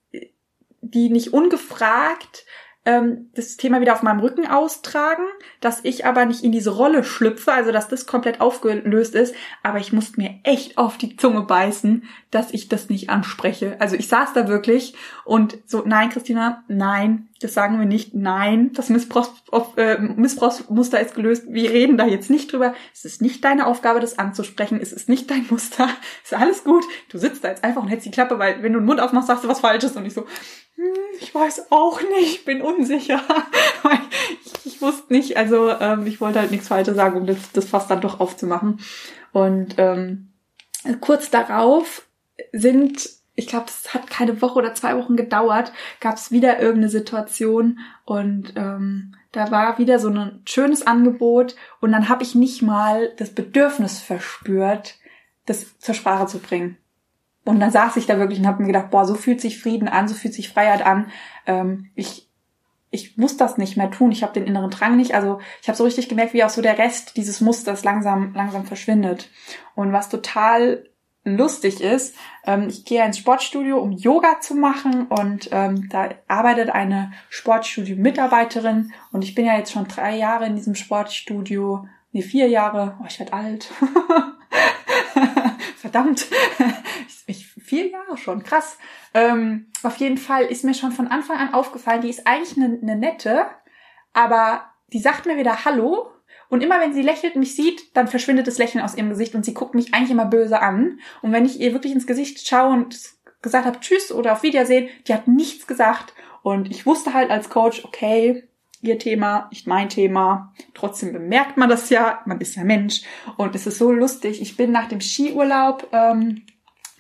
die nicht ungefragt ähm, das Thema wieder auf meinem Rücken austragen, dass ich aber nicht in diese Rolle schlüpfe, also dass das komplett aufgelöst ist. Aber ich musste mir echt auf die Zunge beißen, dass ich das nicht anspreche. Also ich saß da wirklich und so, nein, Christina, nein, das sagen wir nicht, nein, das Missbrauchs, äh, Missbrauchsmuster ist gelöst. Wir reden da jetzt nicht drüber. Es ist nicht deine Aufgabe, das anzusprechen. Es ist nicht dein Muster. Es [LAUGHS] ist alles gut. Du sitzt da jetzt einfach und hältst die Klappe, weil wenn du den Mund aufmachst, sagst du was Falsches und ich so, hm, ich weiß auch nicht, bin unsicher. [LAUGHS] ich, ich wusste nicht, also ähm, ich wollte halt nichts Falsches sagen, um das, das Fass dann doch aufzumachen. Und ähm, kurz darauf sind, ich glaube, es hat keine Woche oder zwei Wochen gedauert, gab es wieder irgendeine Situation und ähm, da war wieder so ein schönes Angebot und dann habe ich nicht mal das Bedürfnis verspürt, das zur Sprache zu bringen. Und dann saß ich da wirklich und habe mir gedacht, boah, so fühlt sich Frieden an, so fühlt sich Freiheit an. Ähm, ich, ich muss das nicht mehr tun. Ich habe den inneren Drang nicht. Also ich habe so richtig gemerkt, wie auch so der Rest dieses Musters langsam, langsam verschwindet. Und was total lustig ist, ähm, ich gehe ins Sportstudio, um Yoga zu machen und ähm, da arbeitet eine Sportstudio-Mitarbeiterin und ich bin ja jetzt schon drei Jahre in diesem Sportstudio, nee, vier Jahre, oh, ich werde alt. [LAUGHS] Verdammt, ich, vier Jahre schon, krass. Ähm, auf jeden Fall ist mir schon von Anfang an aufgefallen, die ist eigentlich eine, eine nette, aber die sagt mir wieder Hallo Und immer wenn sie lächelt und mich sieht, dann verschwindet das Lächeln aus ihrem Gesicht und sie guckt mich eigentlich immer böse an. Und wenn ich ihr wirklich ins Gesicht schaue und gesagt habe Tschüss oder auf Wiedersehen, die hat nichts gesagt. Und ich wusste halt als Coach, okay, ihr Thema, nicht mein Thema. Trotzdem bemerkt man das ja, man ist ja Mensch. Und es ist so lustig. Ich bin nach dem Skiurlaub, ähm,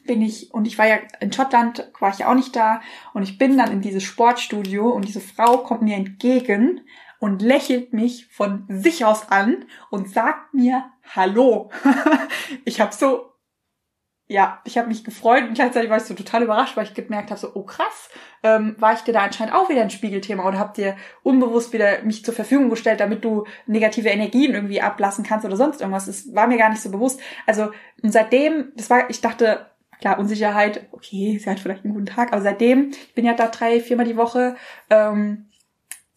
bin ich, und ich war ja in Schottland, war ich ja auch nicht da. Und ich bin dann in dieses Sportstudio und diese Frau kommt mir entgegen und lächelt mich von sich aus an und sagt mir Hallo. [LAUGHS] ich habe so ja, ich habe mich gefreut und gleichzeitig war ich so total überrascht, weil ich gemerkt habe, so, oh krass, ähm, war ich dir da anscheinend auch wieder ein Spiegelthema oder habt dir unbewusst wieder mich zur Verfügung gestellt, damit du negative Energien irgendwie ablassen kannst oder sonst irgendwas. Das war mir gar nicht so bewusst. Also und seitdem, das war, ich dachte, klar, Unsicherheit, okay, sie hat vielleicht einen guten Tag, aber seitdem, ich bin ja da drei, viermal die Woche, ähm,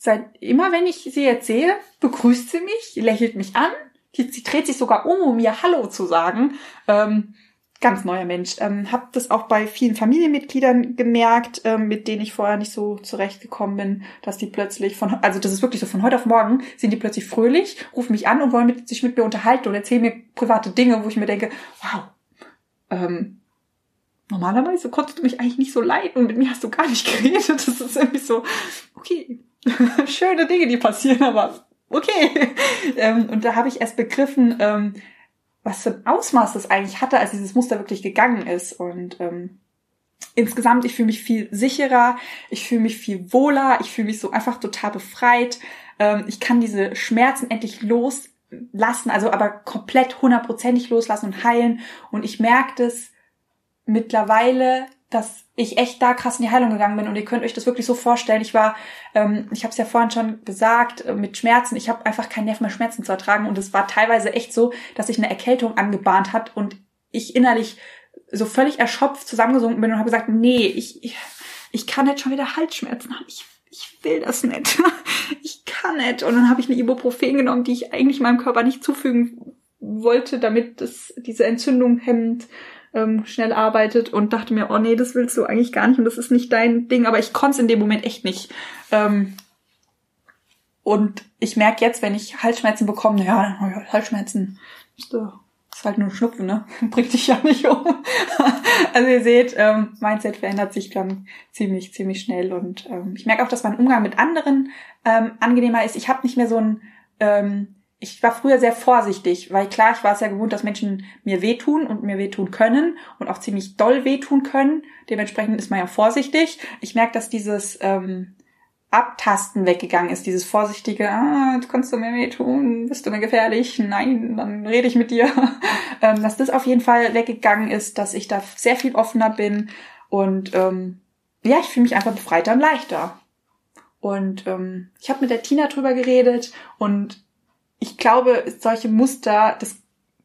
seit immer wenn ich sie erzähle, begrüßt sie mich, lächelt mich an, sie, sie dreht sich sogar um, um mir Hallo zu sagen. Ähm, ganz neuer Mensch. Ähm, hab das auch bei vielen Familienmitgliedern gemerkt, ähm, mit denen ich vorher nicht so zurechtgekommen bin, dass die plötzlich von, also das ist wirklich so von heute auf morgen, sind die plötzlich fröhlich, rufen mich an und wollen mit, sich mit mir unterhalten und erzählen mir private Dinge, wo ich mir denke, wow, ähm, normalerweise konntest du mich eigentlich nicht so leiden und mit mir hast du gar nicht [LAUGHS] geredet. Das ist irgendwie so, okay, [LAUGHS] schöne Dinge, die passieren, aber okay. [LAUGHS] ähm, und da habe ich erst begriffen, ähm, was für ein Ausmaß das eigentlich hatte, als dieses Muster wirklich gegangen ist. Und ähm, insgesamt, ich fühle mich viel sicherer, ich fühle mich viel wohler, ich fühle mich so einfach total befreit. Ähm, ich kann diese Schmerzen endlich loslassen, also aber komplett hundertprozentig loslassen und heilen. Und ich merke das mittlerweile dass ich echt da krass in die Heilung gegangen bin und ihr könnt euch das wirklich so vorstellen. Ich war, ähm, ich habe es ja vorhin schon gesagt, äh, mit Schmerzen. Ich habe einfach keinen Nerv mehr Schmerzen zu ertragen und es war teilweise echt so, dass sich eine Erkältung angebahnt hat und ich innerlich so völlig erschöpft zusammengesunken bin und habe gesagt, nee, ich, ich, ich kann jetzt schon wieder Halsschmerzen haben. Ich, ich will das nicht. [LAUGHS] ich kann nicht. Und dann habe ich eine Ibuprofen genommen, die ich eigentlich meinem Körper nicht zufügen wollte, damit das diese Entzündung hemmt ähm, schnell arbeitet und dachte mir, oh nee, das willst du eigentlich gar nicht und das ist nicht dein Ding, aber ich konnte es in dem Moment echt nicht. Ähm, und ich merke jetzt, wenn ich Halsschmerzen bekomme, ja, ja Halsschmerzen ist, ist halt nur ein Schnupfen, ne? [LAUGHS] Bringt dich ja nicht um. [LAUGHS] also ihr seht, ähm, Mindset verändert sich dann ziemlich, ziemlich schnell. Und ähm, ich merke auch, dass mein Umgang mit anderen ähm, angenehmer ist. Ich habe nicht mehr so ein ähm, ich war früher sehr vorsichtig, weil klar, ich war es ja gewohnt, dass Menschen mir wehtun und mir wehtun können und auch ziemlich doll wehtun können. Dementsprechend ist man ja vorsichtig. Ich merke, dass dieses ähm, Abtasten weggegangen ist, dieses vorsichtige, ah, du kannst du mir wehtun, bist du mir gefährlich, nein, dann rede ich mit dir. [LAUGHS] ähm, dass das auf jeden Fall weggegangen ist, dass ich da sehr viel offener bin und ähm, ja, ich fühle mich einfach befreiter und leichter. Und ähm, ich habe mit der Tina drüber geredet und ich glaube, solche Muster, das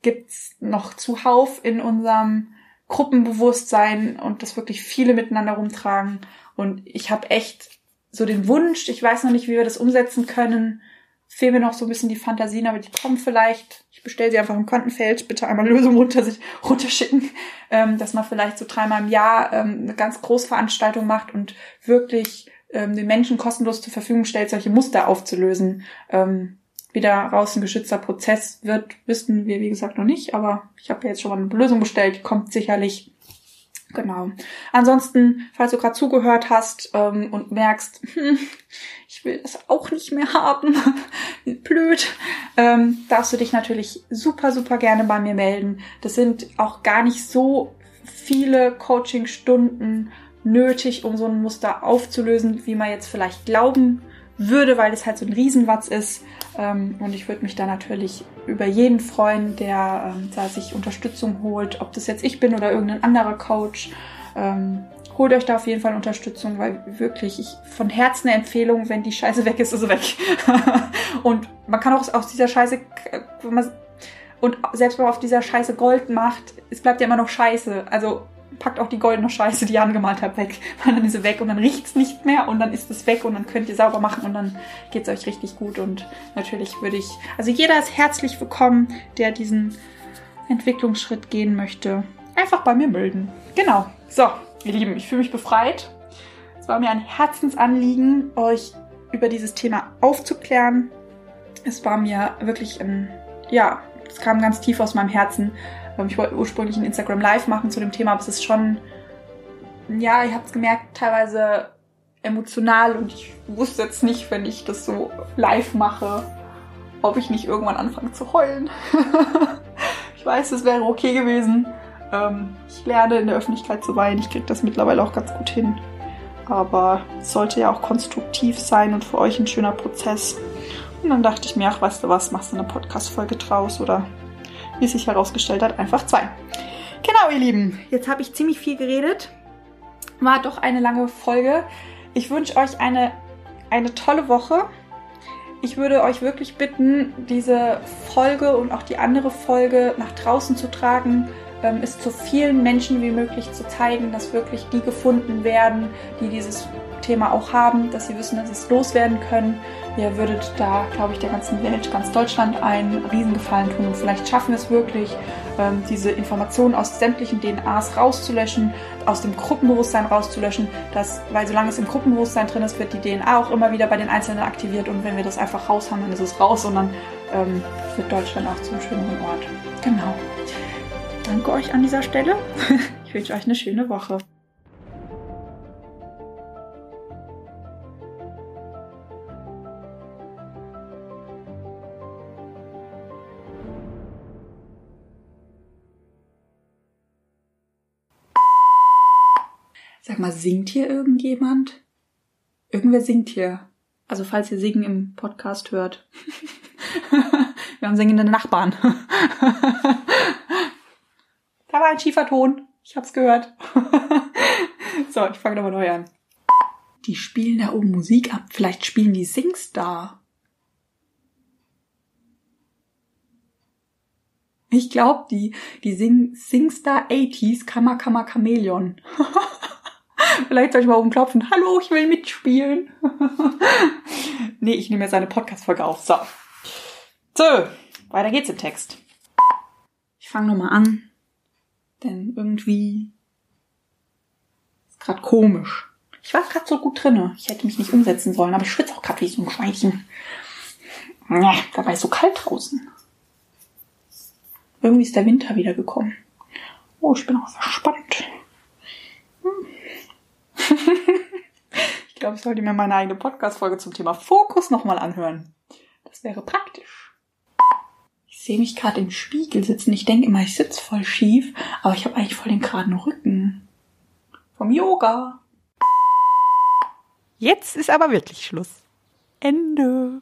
gibt's noch zuhauf in unserem Gruppenbewusstsein und das wirklich viele miteinander rumtragen. Und ich habe echt so den Wunsch, ich weiß noch nicht, wie wir das umsetzen können. Fehlen mir noch so ein bisschen die Fantasien, aber die kommen vielleicht. Ich bestelle sie einfach im Kontenfeld, bitte einmal Lösung runter, runterschicken, ähm, dass man vielleicht so dreimal im Jahr ähm, eine ganz Großveranstaltung macht und wirklich ähm, den Menschen kostenlos zur Verfügung stellt, solche Muster aufzulösen. Ähm, wieder raus ein geschützter Prozess wird, wissen wir wie gesagt noch nicht, aber ich habe jetzt schon mal eine Lösung bestellt, kommt sicherlich. Genau. Ansonsten, falls du gerade zugehört hast ähm, und merkst, hm, ich will das auch nicht mehr haben, [LAUGHS] blöd, ähm, darfst du dich natürlich super, super gerne bei mir melden. Das sind auch gar nicht so viele Coaching-Stunden nötig, um so ein Muster aufzulösen, wie man jetzt vielleicht glauben würde, weil es halt so ein Riesenwatz ist. Ähm, und ich würde mich da natürlich über jeden freuen, der ähm, da sich Unterstützung holt, ob das jetzt ich bin oder irgendein anderer Coach. Ähm, holt euch da auf jeden Fall Unterstützung, weil wirklich ich von Herzen eine Empfehlung, wenn die Scheiße weg ist, ist sie weg. [LAUGHS] und man kann auch aus dieser Scheiße, und selbst wenn man auf dieser Scheiße Gold macht, es bleibt ja immer noch Scheiße. Also packt auch die goldene Scheiße, die ihr angemalt habt, weg. Weil dann ist sie weg und dann riecht's nicht mehr und dann ist es weg und dann könnt ihr sauber machen und dann geht's euch richtig gut. Und natürlich würde ich, also jeder ist herzlich willkommen, der diesen Entwicklungsschritt gehen möchte. Einfach bei mir melden. Genau. So, ihr Lieben, ich fühle mich befreit. Es war mir ein Herzensanliegen, euch über dieses Thema aufzuklären. Es war mir wirklich ein, ja, es kam ganz tief aus meinem Herzen. Ähm, ich wollte ursprünglich ein Instagram Live machen zu dem Thema, aber es ist schon, ja, ihr habt es gemerkt, teilweise emotional und ich wusste jetzt nicht, wenn ich das so live mache, ob ich nicht irgendwann anfange zu heulen. [LAUGHS] ich weiß, es wäre okay gewesen. Ähm, ich lerne in der Öffentlichkeit zu weinen. Ich kriege das mittlerweile auch ganz gut hin. Aber es sollte ja auch konstruktiv sein und für euch ein schöner Prozess. Und dann dachte ich mir, ach, weißt du was, machst du eine Podcast-Folge draus oder wie es sich herausgestellt hat, einfach zwei. Genau, ihr Lieben, jetzt habe ich ziemlich viel geredet. War doch eine lange Folge. Ich wünsche euch eine, eine tolle Woche. Ich würde euch wirklich bitten, diese Folge und auch die andere Folge nach draußen zu tragen ähm, es zu vielen Menschen wie möglich zu zeigen, dass wirklich die gefunden werden, die dieses Thema auch haben, dass sie wissen, dass sie es loswerden können. Ihr würdet da, glaube ich, der ganzen Welt, ganz Deutschland einen Riesengefallen tun. Und vielleicht schaffen wir es wirklich, ähm, diese Informationen aus sämtlichen DNAs rauszulöschen, aus dem Gruppenbewusstsein rauszulöschen, dass, weil solange es im Gruppenbewusstsein drin ist, wird die DNA auch immer wieder bei den Einzelnen aktiviert und wenn wir das einfach raus haben, dann ist es raus und dann ähm, wird Deutschland auch zum schöneren Ort. Genau danke euch an dieser Stelle. [LAUGHS] Ich wünsche euch eine schöne Woche. Sag mal, singt hier irgendjemand? Irgendwer singt hier. Also falls ihr Singen im Podcast hört. [LAUGHS] Wir haben singende Nachbarn. [LAUGHS] Da war ein schiefer Ton. Ich hab's gehört. [LAUGHS] so, ich fange nochmal neu an. Die spielen da oben Musik ab. Vielleicht spielen die Singstar. Ich glaube, die, die Sing, Singstar 80s Kammer Kammer Chameleon. Vielleicht soll ich mal oben klopfen. Hallo, ich will mitspielen. [LAUGHS] nee, ich nehme jetzt eine Podcast-Folge auf. So. So, weiter geht's im Text. Ich fange nochmal an. Denn irgendwie ist gerade komisch. Ich war gerade so gut drinne. Ich hätte mich nicht umsetzen sollen, aber ich schwitze auch gerade wie so ein Schweinchen. Ja, dabei ist so kalt draußen. Irgendwie ist der Winter wieder gekommen. Oh, ich bin auch verspannt. Hm. [LAUGHS] ich glaube, ich sollte mir meine eigene Podcast-Folge zum Thema Fokus nochmal anhören. Das wäre praktisch sehe mich gerade im Spiegel sitzen. Ich denke immer, ich sitze voll schief, aber ich habe eigentlich voll den geraden Rücken. Vom Yoga. Jetzt ist aber wirklich Schluss. Ende.